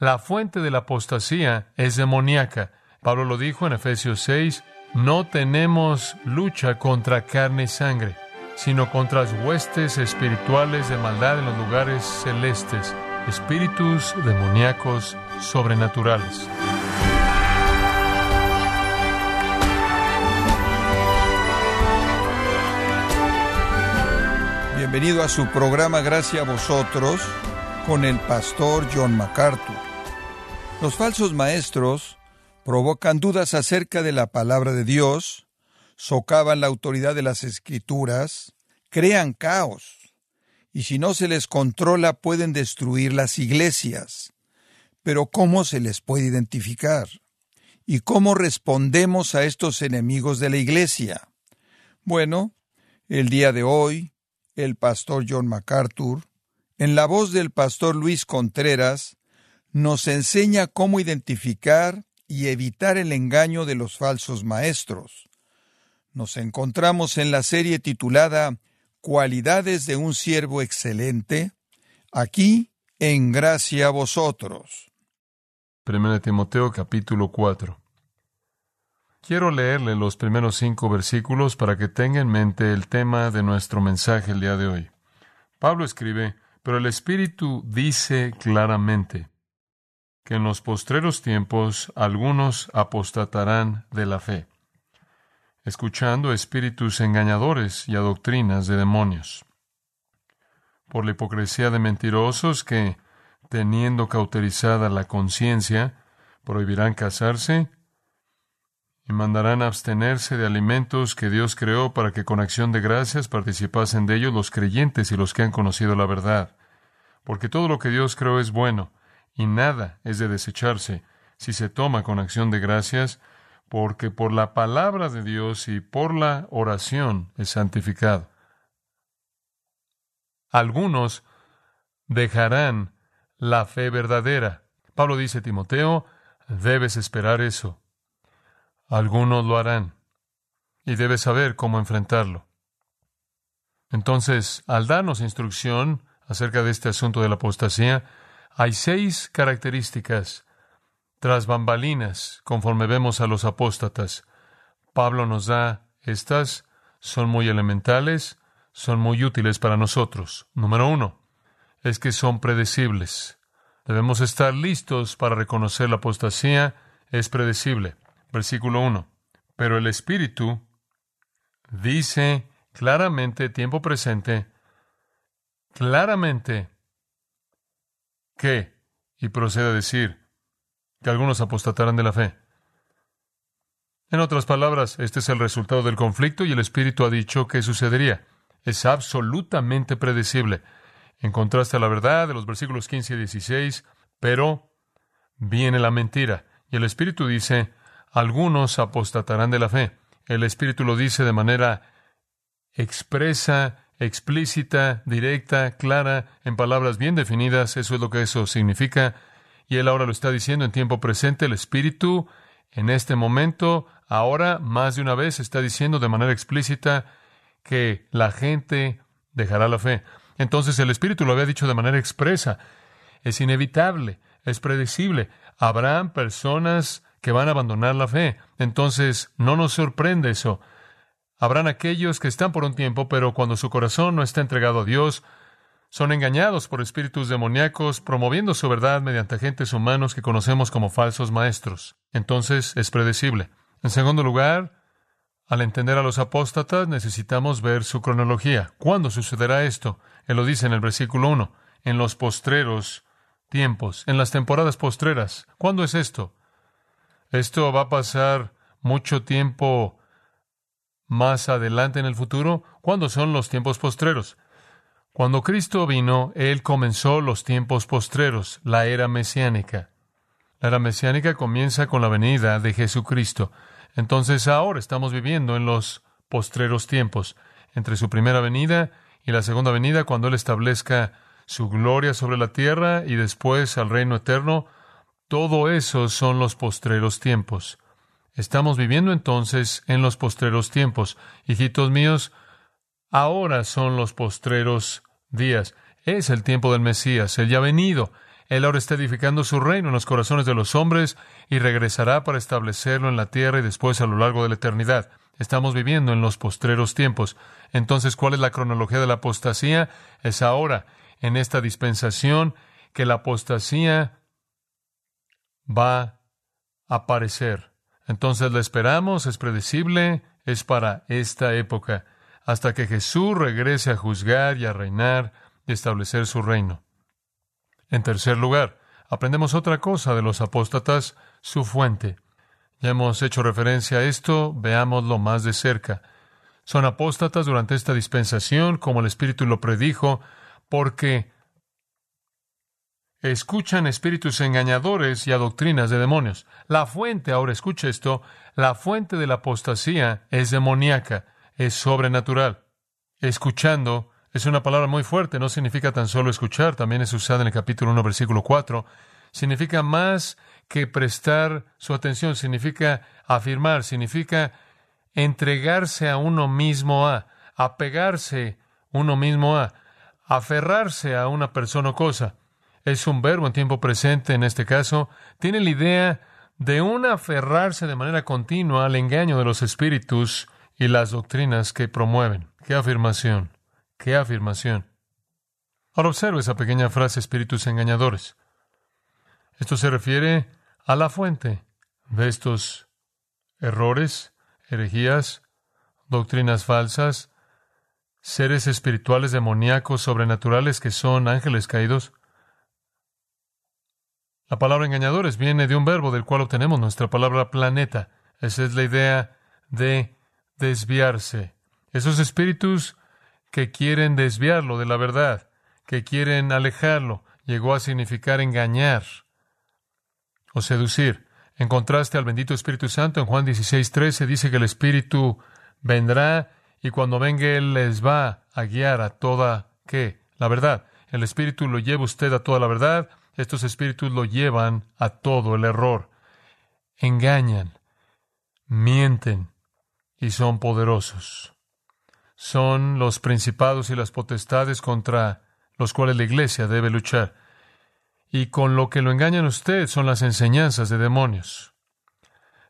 La fuente de la apostasía es demoníaca. Pablo lo dijo en Efesios 6, no tenemos lucha contra carne y sangre, sino contra las huestes espirituales de maldad en los lugares celestes, espíritus demoníacos sobrenaturales. Bienvenido a su programa Gracias a vosotros con el pastor John MacArthur. Los falsos maestros provocan dudas acerca de la palabra de Dios, socavan la autoridad de las escrituras, crean caos, y si no se les controla pueden destruir las iglesias. Pero ¿cómo se les puede identificar? ¿Y cómo respondemos a estos enemigos de la iglesia? Bueno, el día de hoy, el pastor John MacArthur, en la voz del pastor Luis Contreras, nos enseña cómo identificar y evitar el engaño de los falsos maestros. Nos encontramos en la serie titulada Cualidades de un siervo excelente, aquí en gracia a vosotros. 1 Timoteo capítulo 4. Quiero leerle los primeros cinco versículos para que tenga en mente el tema de nuestro mensaje el día de hoy. Pablo escribe, pero el Espíritu dice claramente que en los postreros tiempos algunos apostatarán de la fe, escuchando espíritus engañadores y a doctrinas de demonios, por la hipocresía de mentirosos que, teniendo cauterizada la conciencia, prohibirán casarse, y mandarán abstenerse de alimentos que Dios creó para que con acción de gracias participasen de ellos los creyentes y los que han conocido la verdad. Porque todo lo que Dios creó es bueno, y nada es de desecharse si se toma con acción de gracias, porque por la palabra de Dios y por la oración es santificado. Algunos dejarán la fe verdadera. Pablo dice Timoteo, debes esperar eso. Algunos lo harán y debes saber cómo enfrentarlo. Entonces, al darnos instrucción acerca de este asunto de la apostasía, hay seis características tras bambalinas conforme vemos a los apóstatas. Pablo nos da estas, son muy elementales, son muy útiles para nosotros. Número uno, es que son predecibles. Debemos estar listos para reconocer la apostasía, es predecible. Versículo 1. Pero el Espíritu dice claramente, tiempo presente, claramente que, y procede a decir, que algunos apostatarán de la fe. En otras palabras, este es el resultado del conflicto y el Espíritu ha dicho que sucedería. Es absolutamente predecible. En contraste a la verdad de los versículos 15 y 16, pero viene la mentira. Y el Espíritu dice, algunos apostatarán de la fe. El Espíritu lo dice de manera expresa, explícita, directa, clara, en palabras bien definidas. Eso es lo que eso significa. Y Él ahora lo está diciendo en tiempo presente. El Espíritu, en este momento, ahora, más de una vez, está diciendo de manera explícita que la gente dejará la fe. Entonces el Espíritu lo había dicho de manera expresa. Es inevitable, es predecible. Habrán personas que van a abandonar la fe. Entonces, no nos sorprende eso. Habrán aquellos que están por un tiempo, pero cuando su corazón no está entregado a Dios, son engañados por espíritus demoníacos, promoviendo su verdad mediante agentes humanos que conocemos como falsos maestros. Entonces, es predecible. En segundo lugar, al entender a los apóstatas, necesitamos ver su cronología. ¿Cuándo sucederá esto? Él lo dice en el versículo 1, en los postreros tiempos, en las temporadas postreras. ¿Cuándo es esto? Esto va a pasar mucho tiempo más adelante en el futuro. ¿Cuándo son los tiempos postreros? Cuando Cristo vino, Él comenzó los tiempos postreros, la era mesiánica. La era mesiánica comienza con la venida de Jesucristo. Entonces ahora estamos viviendo en los postreros tiempos, entre su primera venida y la segunda venida, cuando Él establezca su gloria sobre la tierra y después al reino eterno, todo eso son los postreros tiempos. Estamos viviendo entonces en los postreros tiempos. Hijitos míos, ahora son los postreros días. Es el tiempo del Mesías, Él ya venido. Él ahora está edificando su reino en los corazones de los hombres y regresará para establecerlo en la tierra y después a lo largo de la eternidad. Estamos viviendo en los postreros tiempos. Entonces, ¿cuál es la cronología de la apostasía? Es ahora, en esta dispensación, que la apostasía va a aparecer. Entonces la esperamos, es predecible, es para esta época, hasta que Jesús regrese a juzgar y a reinar y establecer su reino. En tercer lugar, aprendemos otra cosa de los apóstatas, su fuente. Ya hemos hecho referencia a esto, veámoslo más de cerca. Son apóstatas durante esta dispensación, como el Espíritu lo predijo, porque escuchan espíritus engañadores y a doctrinas de demonios. La fuente, ahora escucha esto, la fuente de la apostasía es demoníaca, es sobrenatural. Escuchando es una palabra muy fuerte, no significa tan solo escuchar, también es usada en el capítulo 1, versículo 4. Significa más que prestar su atención, significa afirmar, significa entregarse a uno mismo a, apegarse uno mismo a, aferrarse a una persona o cosa. Es un verbo en tiempo presente en este caso. Tiene la idea de un aferrarse de manera continua al engaño de los espíritus y las doctrinas que promueven. ¡Qué afirmación! ¡Qué afirmación! Ahora observe esa pequeña frase espíritus engañadores. Esto se refiere a la fuente de estos errores, herejías, doctrinas falsas, seres espirituales demoníacos sobrenaturales que son ángeles caídos. La palabra engañadores viene de un verbo del cual obtenemos nuestra palabra planeta. Esa es la idea de desviarse. Esos espíritus que quieren desviarlo de la verdad, que quieren alejarlo, llegó a significar engañar o seducir. En contraste al bendito Espíritu Santo, en Juan 16, 13 dice que el Espíritu vendrá y cuando venga Él les va a guiar a toda, ¿qué? La verdad. El Espíritu lo lleva usted a toda la verdad. Estos espíritus lo llevan a todo el error. Engañan, mienten y son poderosos son los principados y las potestades contra los cuales la iglesia debe luchar. Y con lo que lo engañan usted son las enseñanzas de demonios.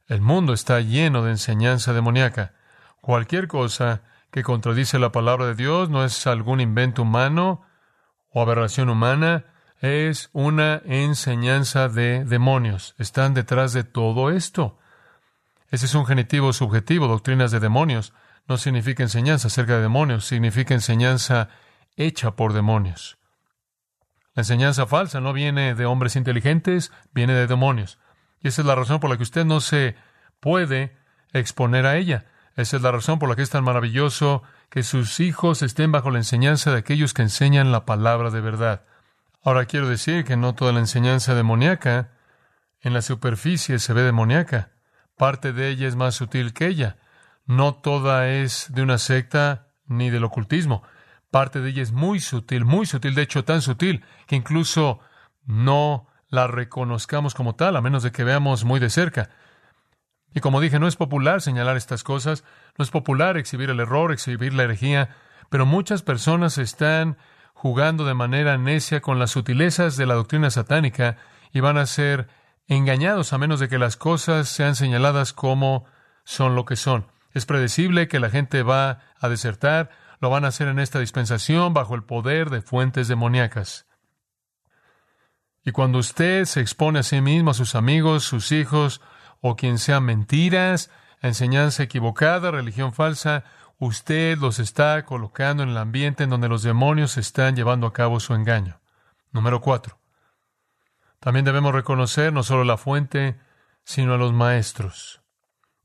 El mundo está lleno de enseñanza demoníaca. Cualquier cosa que contradice la palabra de Dios no es algún invento humano o aberración humana, es una enseñanza de demonios. Están detrás de todo esto. Ese es un genitivo subjetivo, doctrinas de demonios no significa enseñanza acerca de demonios, significa enseñanza hecha por demonios. La enseñanza falsa no viene de hombres inteligentes, viene de demonios. Y esa es la razón por la que usted no se puede exponer a ella. Esa es la razón por la que es tan maravilloso que sus hijos estén bajo la enseñanza de aquellos que enseñan la palabra de verdad. Ahora quiero decir que no toda la enseñanza demoníaca en la superficie se ve demoníaca. Parte de ella es más sutil que ella. No toda es de una secta ni del ocultismo. Parte de ella es muy sutil, muy sutil, de hecho tan sutil que incluso no la reconozcamos como tal, a menos de que veamos muy de cerca. Y como dije, no es popular señalar estas cosas, no es popular exhibir el error, exhibir la herejía, pero muchas personas están jugando de manera necia con las sutilezas de la doctrina satánica y van a ser engañados a menos de que las cosas sean señaladas como son lo que son. Es predecible que la gente va a desertar, lo van a hacer en esta dispensación bajo el poder de fuentes demoníacas. Y cuando usted se expone a sí mismo, a sus amigos, sus hijos, o quien sea mentiras, enseñanza equivocada, religión falsa, usted los está colocando en el ambiente en donde los demonios están llevando a cabo su engaño. Número cuatro. También debemos reconocer no solo la fuente, sino a los maestros.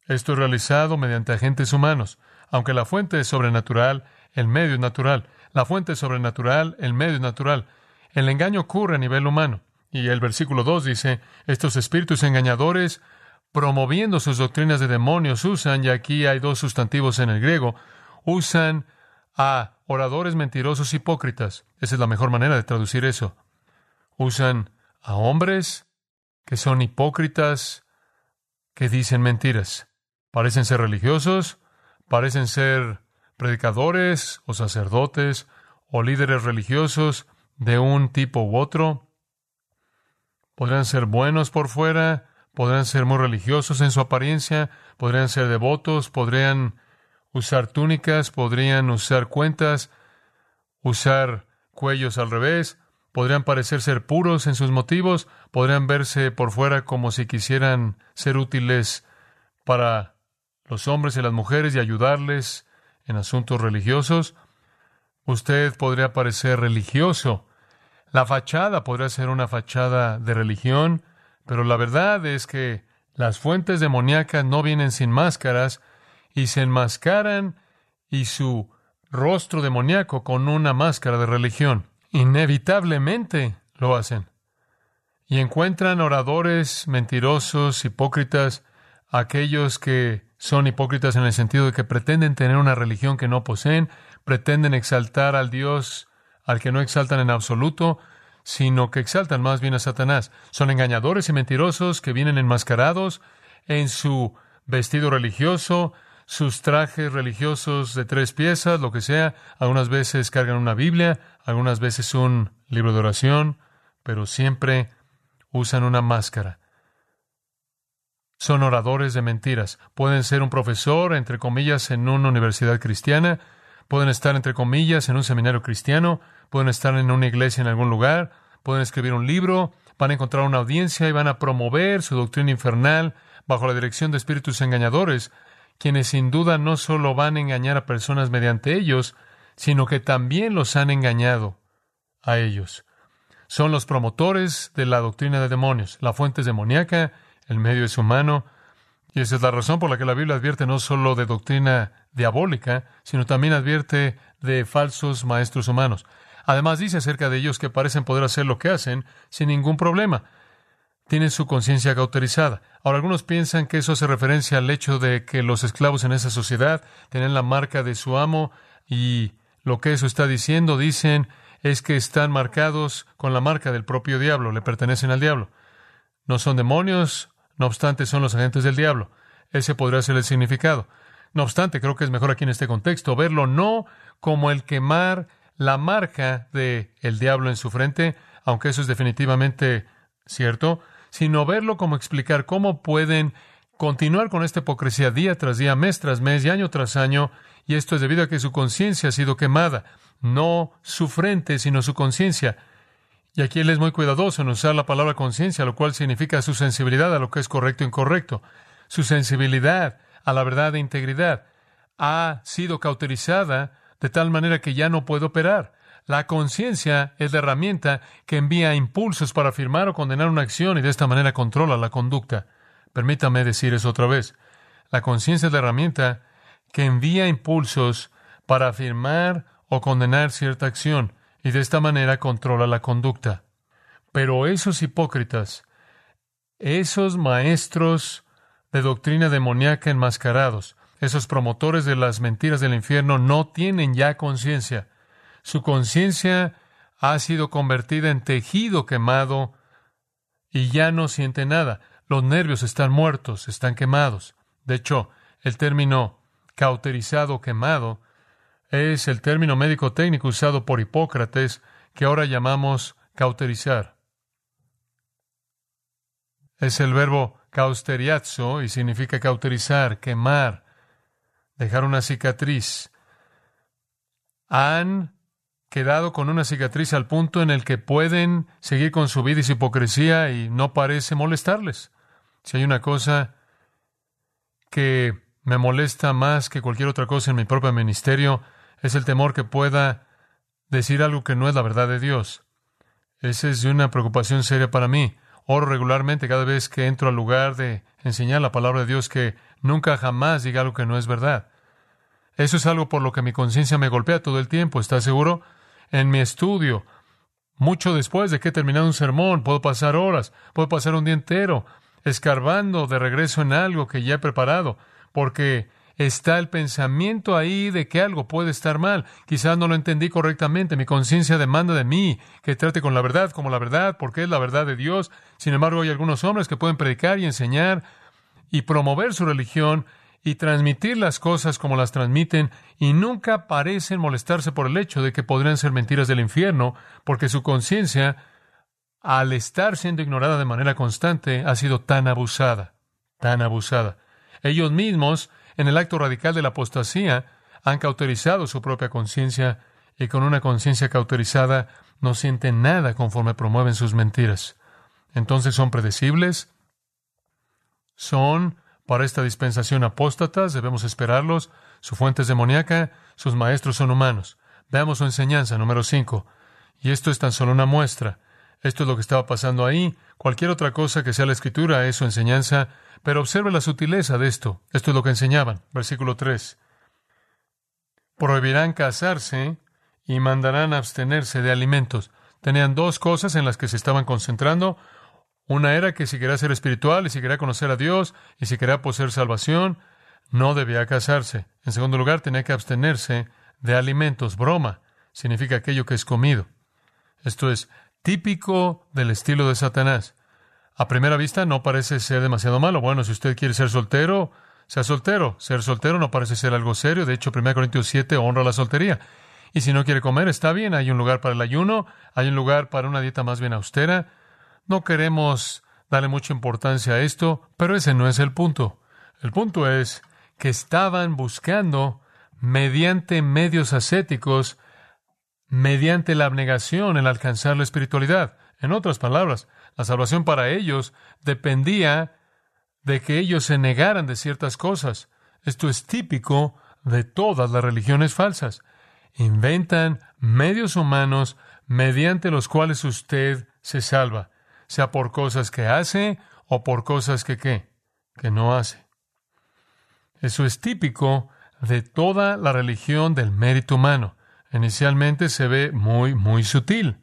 Esto es realizado mediante agentes humanos. Aunque la fuente es sobrenatural, el medio es natural. La fuente es sobrenatural, el medio es natural. El engaño ocurre a nivel humano. Y el versículo 2 dice, estos espíritus engañadores, promoviendo sus doctrinas de demonios, usan, y aquí hay dos sustantivos en el griego, usan a oradores mentirosos hipócritas. Esa es la mejor manera de traducir eso. Usan a hombres que son hipócritas, que dicen mentiras. Parecen ser religiosos, parecen ser predicadores o sacerdotes o líderes religiosos de un tipo u otro, Podrían ser buenos por fuera, podrían ser muy religiosos en su apariencia, podrían ser devotos, podrían usar túnicas, podrían usar cuentas, usar cuellos al revés, podrían parecer ser puros en sus motivos, podrían verse por fuera como si quisieran ser útiles para los hombres y las mujeres y ayudarles en asuntos religiosos. Usted podría parecer religioso. La fachada podría ser una fachada de religión, pero la verdad es que las fuentes demoníacas no vienen sin máscaras y se enmascaran y su rostro demoníaco con una máscara de religión. Inevitablemente lo hacen. Y encuentran oradores mentirosos, hipócritas, aquellos que son hipócritas en el sentido de que pretenden tener una religión que no poseen, pretenden exaltar al Dios al que no exaltan en absoluto, sino que exaltan más bien a Satanás. Son engañadores y mentirosos que vienen enmascarados en su vestido religioso, sus trajes religiosos de tres piezas, lo que sea. Algunas veces cargan una Biblia, algunas veces un libro de oración, pero siempre usan una máscara. Son oradores de mentiras. Pueden ser un profesor, entre comillas, en una universidad cristiana, pueden estar, entre comillas, en un seminario cristiano, pueden estar en una iglesia en algún lugar, pueden escribir un libro, van a encontrar una audiencia y van a promover su doctrina infernal bajo la dirección de espíritus engañadores quienes sin duda no solo van a engañar a personas mediante ellos, sino que también los han engañado a ellos. Son los promotores de la doctrina de demonios. La fuente es demoníaca, el medio es humano, y esa es la razón por la que la Biblia advierte no solo de doctrina diabólica, sino también advierte de falsos maestros humanos. Además dice acerca de ellos que parecen poder hacer lo que hacen sin ningún problema tienen su conciencia cauterizada. Ahora, algunos piensan que eso hace referencia al hecho de que los esclavos en esa sociedad tienen la marca de su amo y lo que eso está diciendo, dicen, es que están marcados con la marca del propio diablo, le pertenecen al diablo. No son demonios, no obstante son los agentes del diablo. Ese podría ser el significado. No obstante, creo que es mejor aquí en este contexto verlo no como el quemar la marca de el diablo en su frente, aunque eso es definitivamente cierto, sino verlo como explicar cómo pueden continuar con esta hipocresía día tras día, mes tras mes y año tras año, y esto es debido a que su conciencia ha sido quemada, no su frente, sino su conciencia. Y aquí él es muy cuidadoso en usar la palabra conciencia, lo cual significa su sensibilidad a lo que es correcto e incorrecto. Su sensibilidad a la verdad e integridad ha sido cauterizada de tal manera que ya no puede operar. La conciencia es la herramienta que envía impulsos para afirmar o condenar una acción y de esta manera controla la conducta. Permítame decir eso otra vez. La conciencia es la herramienta que envía impulsos para afirmar o condenar cierta acción y de esta manera controla la conducta. Pero esos hipócritas, esos maestros de doctrina demoníaca enmascarados, esos promotores de las mentiras del infierno no tienen ya conciencia. Su conciencia ha sido convertida en tejido quemado y ya no siente nada. Los nervios están muertos, están quemados. De hecho, el término cauterizado quemado es el término médico técnico usado por Hipócrates que ahora llamamos cauterizar. Es el verbo causteriazzo y significa cauterizar, quemar, dejar una cicatriz. Han quedado con una cicatriz al punto en el que pueden seguir con su vida y su hipocresía y no parece molestarles. Si hay una cosa que me molesta más que cualquier otra cosa en mi propio ministerio, es el temor que pueda decir algo que no es la verdad de Dios. Esa es una preocupación seria para mí. Oro regularmente cada vez que entro al lugar de enseñar la palabra de Dios que nunca jamás diga algo que no es verdad. Eso es algo por lo que mi conciencia me golpea todo el tiempo. ¿Estás seguro? en mi estudio. Mucho después de que he terminado un sermón, puedo pasar horas, puedo pasar un día entero escarbando de regreso en algo que ya he preparado, porque está el pensamiento ahí de que algo puede estar mal. Quizás no lo entendí correctamente. Mi conciencia demanda de mí que trate con la verdad como la verdad, porque es la verdad de Dios. Sin embargo, hay algunos hombres que pueden predicar y enseñar y promover su religión y transmitir las cosas como las transmiten y nunca parecen molestarse por el hecho de que podrían ser mentiras del infierno, porque su conciencia al estar siendo ignorada de manera constante, ha sido tan abusada, tan abusada. Ellos mismos, en el acto radical de la apostasía, han cauterizado su propia conciencia y con una conciencia cauterizada no sienten nada conforme promueven sus mentiras. Entonces son predecibles, son para esta dispensación apóstatas, debemos esperarlos, su fuente es demoníaca, sus maestros son humanos. Veamos su enseñanza, número 5. Y esto es tan solo una muestra. Esto es lo que estaba pasando ahí. Cualquier otra cosa que sea la escritura es su enseñanza, pero observe la sutileza de esto. Esto es lo que enseñaban. Versículo 3. Prohibirán casarse y mandarán abstenerse de alimentos. Tenían dos cosas en las que se estaban concentrando. Una era que si quería ser espiritual y si quería conocer a Dios y si quería poseer salvación, no debía casarse. En segundo lugar, tenía que abstenerse de alimentos. Broma significa aquello que es comido. Esto es típico del estilo de Satanás. A primera vista no parece ser demasiado malo. Bueno, si usted quiere ser soltero, sea soltero. Ser soltero no parece ser algo serio. De hecho, 1 Corintios 7 honra la soltería. Y si no quiere comer, está bien. Hay un lugar para el ayuno, hay un lugar para una dieta más bien austera. No queremos darle mucha importancia a esto, pero ese no es el punto. El punto es que estaban buscando, mediante medios ascéticos, mediante la abnegación, el alcanzar la espiritualidad. En otras palabras, la salvación para ellos dependía de que ellos se negaran de ciertas cosas. Esto es típico de todas las religiones falsas. Inventan medios humanos mediante los cuales usted se salva, sea por cosas que hace o por cosas que qué, que no hace. Eso es típico de toda la religión del mérito humano. Inicialmente se ve muy, muy sutil.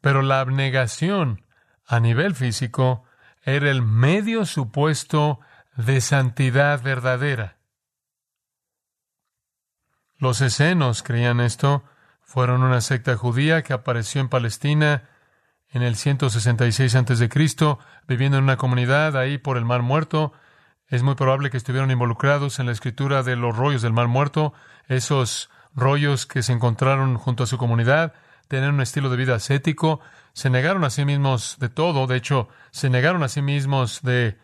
Pero la abnegación a nivel físico era el medio supuesto de santidad verdadera. Los escenos creían esto, fueron una secta judía que apareció en Palestina en el 166 a.C., viviendo en una comunidad ahí por el Mar Muerto. Es muy probable que estuvieron involucrados en la escritura de los rollos del Mar Muerto, esos rollos que se encontraron junto a su comunidad, tenían un estilo de vida ascético, se negaron a sí mismos de todo, de hecho, se negaron a sí mismos de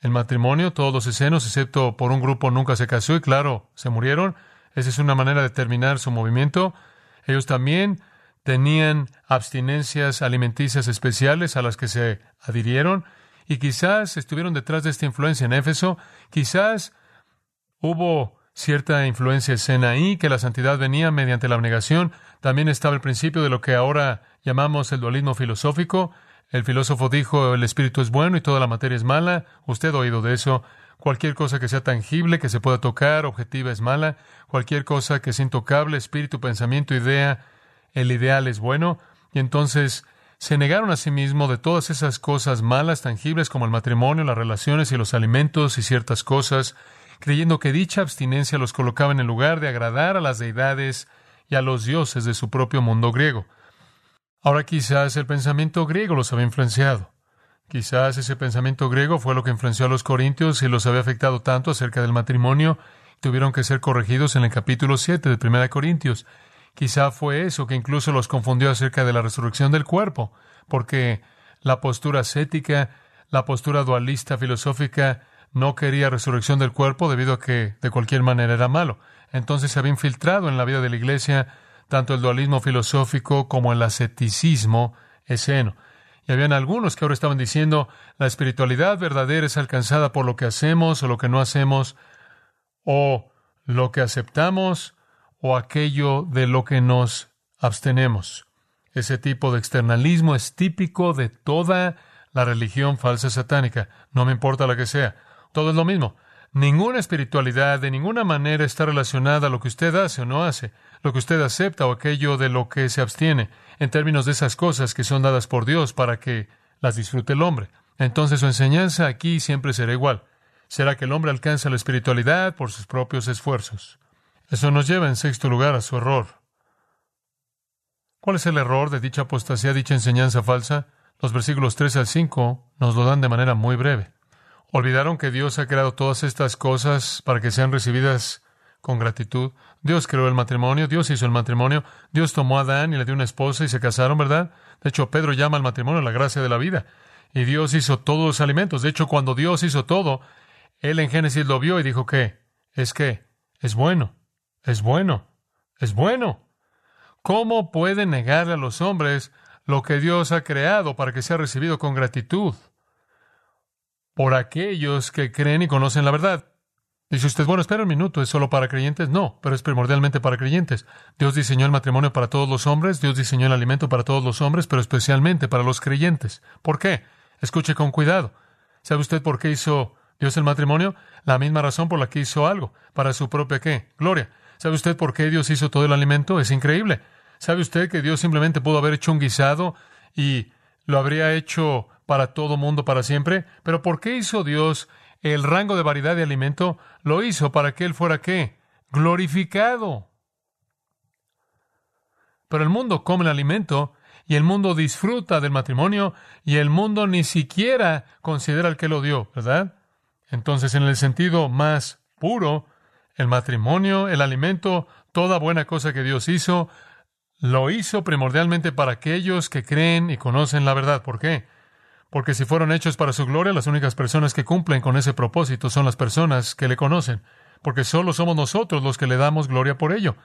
el matrimonio, todos los escenos, excepto por un grupo nunca se casó y claro, se murieron. Esa es una manera de terminar su movimiento. Ellos también tenían abstinencias alimenticias especiales a las que se adhirieron y quizás estuvieron detrás de esta influencia en Éfeso, quizás hubo cierta influencia escena ahí, que la santidad venía mediante la abnegación. También estaba el principio de lo que ahora llamamos el dualismo filosófico. El filósofo dijo, el espíritu es bueno y toda la materia es mala. Usted ha oído de eso. Cualquier cosa que sea tangible, que se pueda tocar, objetiva, es mala. Cualquier cosa que sea intocable, espíritu, pensamiento, idea, el ideal es bueno. Y entonces se negaron a sí mismo de todas esas cosas malas, tangibles, como el matrimonio, las relaciones y los alimentos y ciertas cosas, creyendo que dicha abstinencia los colocaba en el lugar de agradar a las deidades y a los dioses de su propio mundo griego. Ahora quizás el pensamiento griego los había influenciado. Quizás ese pensamiento griego fue lo que influenció a los corintios y los había afectado tanto acerca del matrimonio, tuvieron que ser corregidos en el capítulo 7 de 1 Corintios. Quizá fue eso que incluso los confundió acerca de la resurrección del cuerpo, porque la postura ascética, la postura dualista filosófica, no quería resurrección del cuerpo debido a que de cualquier manera era malo. Entonces se había infiltrado en la vida de la iglesia tanto el dualismo filosófico como el asceticismo esceno. Y habían algunos que ahora estaban diciendo la espiritualidad verdadera es alcanzada por lo que hacemos o lo que no hacemos, o lo que aceptamos o aquello de lo que nos abstenemos. Ese tipo de externalismo es típico de toda la religión falsa satánica, no me importa la que sea. Todo es lo mismo. Ninguna espiritualidad de ninguna manera está relacionada a lo que usted hace o no hace, lo que usted acepta o aquello de lo que se abstiene, en términos de esas cosas que son dadas por Dios para que las disfrute el hombre. Entonces su enseñanza aquí siempre será igual. Será que el hombre alcanza la espiritualidad por sus propios esfuerzos. Eso nos lleva en sexto lugar a su error. ¿Cuál es el error de dicha apostasía, dicha enseñanza falsa? Los versículos 3 al 5 nos lo dan de manera muy breve. Olvidaron que Dios ha creado todas estas cosas para que sean recibidas con gratitud. Dios creó el matrimonio, Dios hizo el matrimonio, Dios tomó a Adán y le dio una esposa y se casaron, ¿verdad? De hecho, Pedro llama al matrimonio la gracia de la vida. Y Dios hizo todos los alimentos. De hecho, cuando Dios hizo todo, Él en Génesis lo vio y dijo que es que es bueno, es bueno, es bueno. ¿Cómo puede negarle a los hombres lo que Dios ha creado para que sea recibido con gratitud por aquellos que creen y conocen la verdad? Dice usted, bueno, espera un minuto, ¿es solo para creyentes? No, pero es primordialmente para creyentes. Dios diseñó el matrimonio para todos los hombres, Dios diseñó el alimento para todos los hombres, pero especialmente para los creyentes. ¿Por qué? Escuche con cuidado. ¿Sabe usted por qué hizo Dios el matrimonio? La misma razón por la que hizo algo, para su propia qué? Gloria. ¿Sabe usted por qué Dios hizo todo el alimento? Es increíble. ¿Sabe usted que Dios simplemente pudo haber hecho un guisado y lo habría hecho para todo mundo para siempre? Pero ¿por qué hizo Dios el rango de variedad de alimento, lo hizo para que Él fuera qué? Glorificado. Pero el mundo come el alimento y el mundo disfruta del matrimonio y el mundo ni siquiera considera al que lo dio, ¿verdad? Entonces, en el sentido más puro, el matrimonio, el alimento, toda buena cosa que Dios hizo, lo hizo primordialmente para aquellos que creen y conocen la verdad. ¿Por qué? porque si fueron hechos para su gloria, las únicas personas que cumplen con ese propósito son las personas que le conocen, porque solo somos nosotros los que le damos gloria por ello.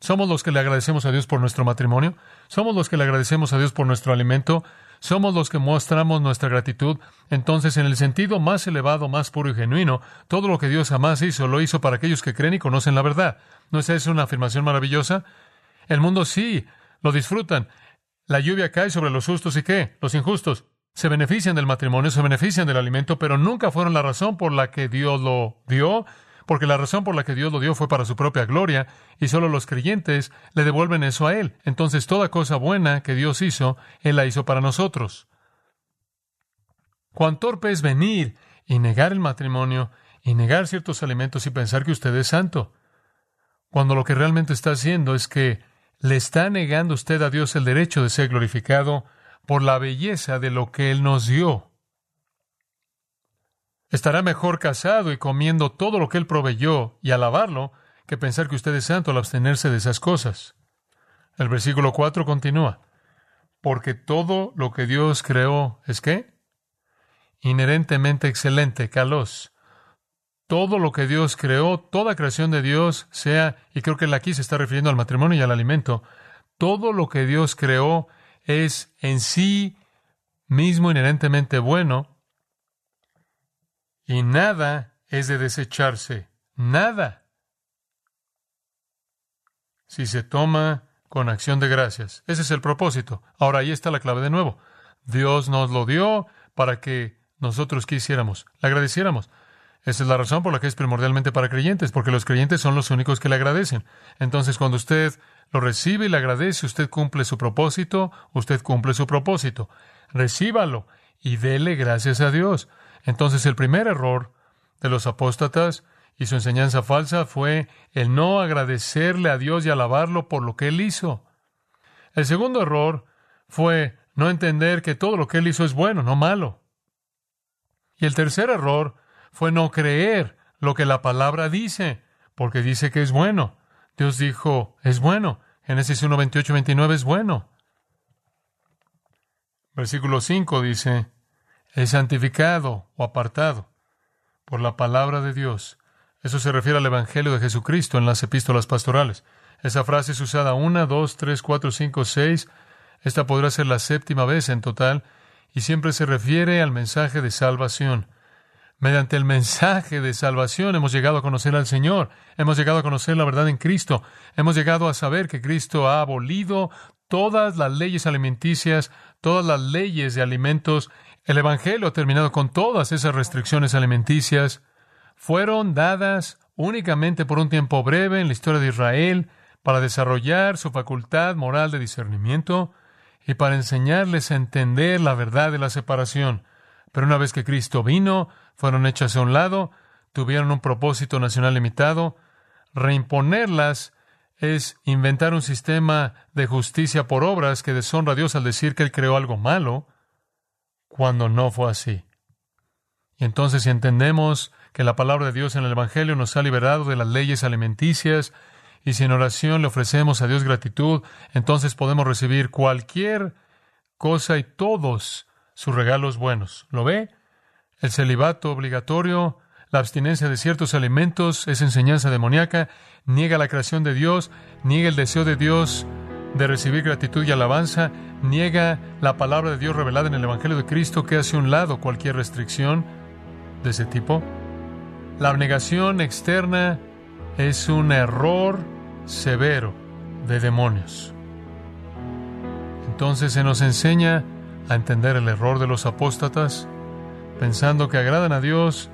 Somos los que le agradecemos a Dios por nuestro matrimonio, somos los que le agradecemos a Dios por nuestro alimento, somos los que mostramos nuestra gratitud. Entonces, en el sentido más elevado, más puro y genuino, todo lo que Dios jamás hizo, lo hizo para aquellos que creen y conocen la verdad. ¿No es eso una afirmación maravillosa? El mundo sí, lo disfrutan. La lluvia cae sobre los justos y qué? Los injustos se benefician del matrimonio, se benefician del alimento, pero nunca fueron la razón por la que Dios lo dio, porque la razón por la que Dios lo dio fue para su propia gloria, y solo los creyentes le devuelven eso a Él. Entonces toda cosa buena que Dios hizo, Él la hizo para nosotros. Cuán torpe es venir y negar el matrimonio, y negar ciertos alimentos y pensar que usted es santo, cuando lo que realmente está haciendo es que le está negando usted a Dios el derecho de ser glorificado por la belleza de lo que Él nos dio. Estará mejor casado y comiendo todo lo que Él proveyó y alabarlo que pensar que usted es santo al abstenerse de esas cosas. El versículo 4 continúa. Porque todo lo que Dios creó es qué? Inherentemente excelente, calos. Todo lo que Dios creó, toda creación de Dios, sea, y creo que aquí se está refiriendo al matrimonio y al alimento, todo lo que Dios creó es en sí mismo inherentemente bueno y nada es de desecharse, nada. Si se toma con acción de gracias. Ese es el propósito. Ahora ahí está la clave de nuevo. Dios nos lo dio para que nosotros quisiéramos, le agradeciéramos. Esa es la razón por la que es primordialmente para creyentes, porque los creyentes son los únicos que le agradecen. Entonces, cuando usted lo recibe y le agradece, usted cumple su propósito, usted cumple su propósito. Recíbalo y dele gracias a Dios. Entonces, el primer error de los apóstatas y su enseñanza falsa fue el no agradecerle a Dios y alabarlo por lo que Él hizo. El segundo error fue no entender que todo lo que Él hizo es bueno, no malo. Y el tercer error fue no creer lo que la palabra dice, porque dice que es bueno. Dios dijo, es bueno. Génesis 1, 28, 29 es bueno. Versículo 5 dice, es santificado o apartado por la palabra de Dios. Eso se refiere al Evangelio de Jesucristo en las epístolas pastorales. Esa frase es usada una, dos, tres, cuatro, cinco, seis. Esta podrá ser la séptima vez en total y siempre se refiere al mensaje de salvación. Mediante el mensaje de salvación hemos llegado a conocer al Señor, hemos llegado a conocer la verdad en Cristo, hemos llegado a saber que Cristo ha abolido todas las leyes alimenticias, todas las leyes de alimentos. El Evangelio ha terminado con todas esas restricciones alimenticias. Fueron dadas únicamente por un tiempo breve en la historia de Israel para desarrollar su facultad moral de discernimiento y para enseñarles a entender la verdad de la separación. Pero una vez que Cristo vino, fueron hechas a un lado, tuvieron un propósito nacional limitado. Reimponerlas es inventar un sistema de justicia por obras que deshonra a Dios al decir que Él creó algo malo, cuando no fue así. Y entonces si entendemos que la palabra de Dios en el Evangelio nos ha liberado de las leyes alimenticias, y si en oración le ofrecemos a Dios gratitud, entonces podemos recibir cualquier cosa y todos sus regalos buenos. ¿Lo ve? El celibato obligatorio, la abstinencia de ciertos alimentos es enseñanza demoníaca, niega la creación de Dios, niega el deseo de Dios de recibir gratitud y alabanza, niega la palabra de Dios revelada en el Evangelio de Cristo que hace un lado cualquier restricción de ese tipo. La abnegación externa es un error severo de demonios. Entonces se nos enseña a entender el error de los apóstatas, pensando que agradan a Dios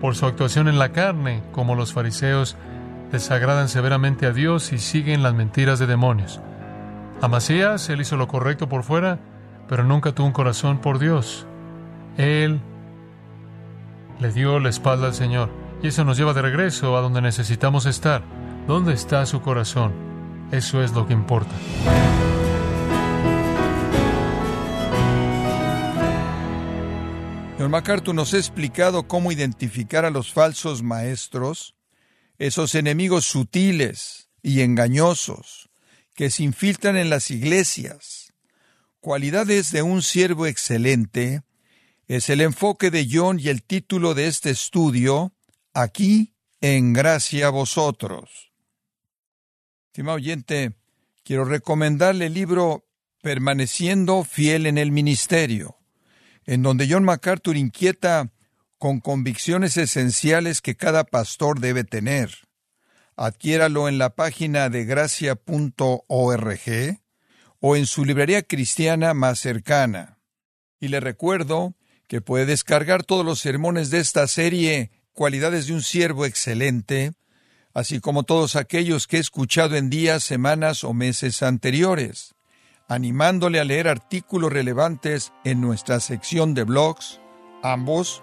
por su actuación en la carne, como los fariseos desagradan severamente a Dios y siguen las mentiras de demonios. Amasías, él hizo lo correcto por fuera, pero nunca tuvo un corazón por Dios. Él le dio la espalda al Señor. Y eso nos lleva de regreso a donde necesitamos estar. ¿Dónde está su corazón? Eso es lo que importa. John MacArthur nos ha explicado cómo identificar a los falsos maestros, esos enemigos sutiles y engañosos que se infiltran en las iglesias. Cualidades de un siervo excelente es el enfoque de John y el título de este estudio, aquí en gracia a vosotros. Estimado oyente, quiero recomendarle el libro Permaneciendo fiel en el ministerio, en donde John MacArthur inquieta con convicciones esenciales que cada pastor debe tener. Adquiéralo en la página de gracia.org o en su librería cristiana más cercana. Y le recuerdo que puede descargar todos los sermones de esta serie cualidades de un siervo excelente, así como todos aquellos que he escuchado en días, semanas o meses anteriores, animándole a leer artículos relevantes en nuestra sección de blogs, ambos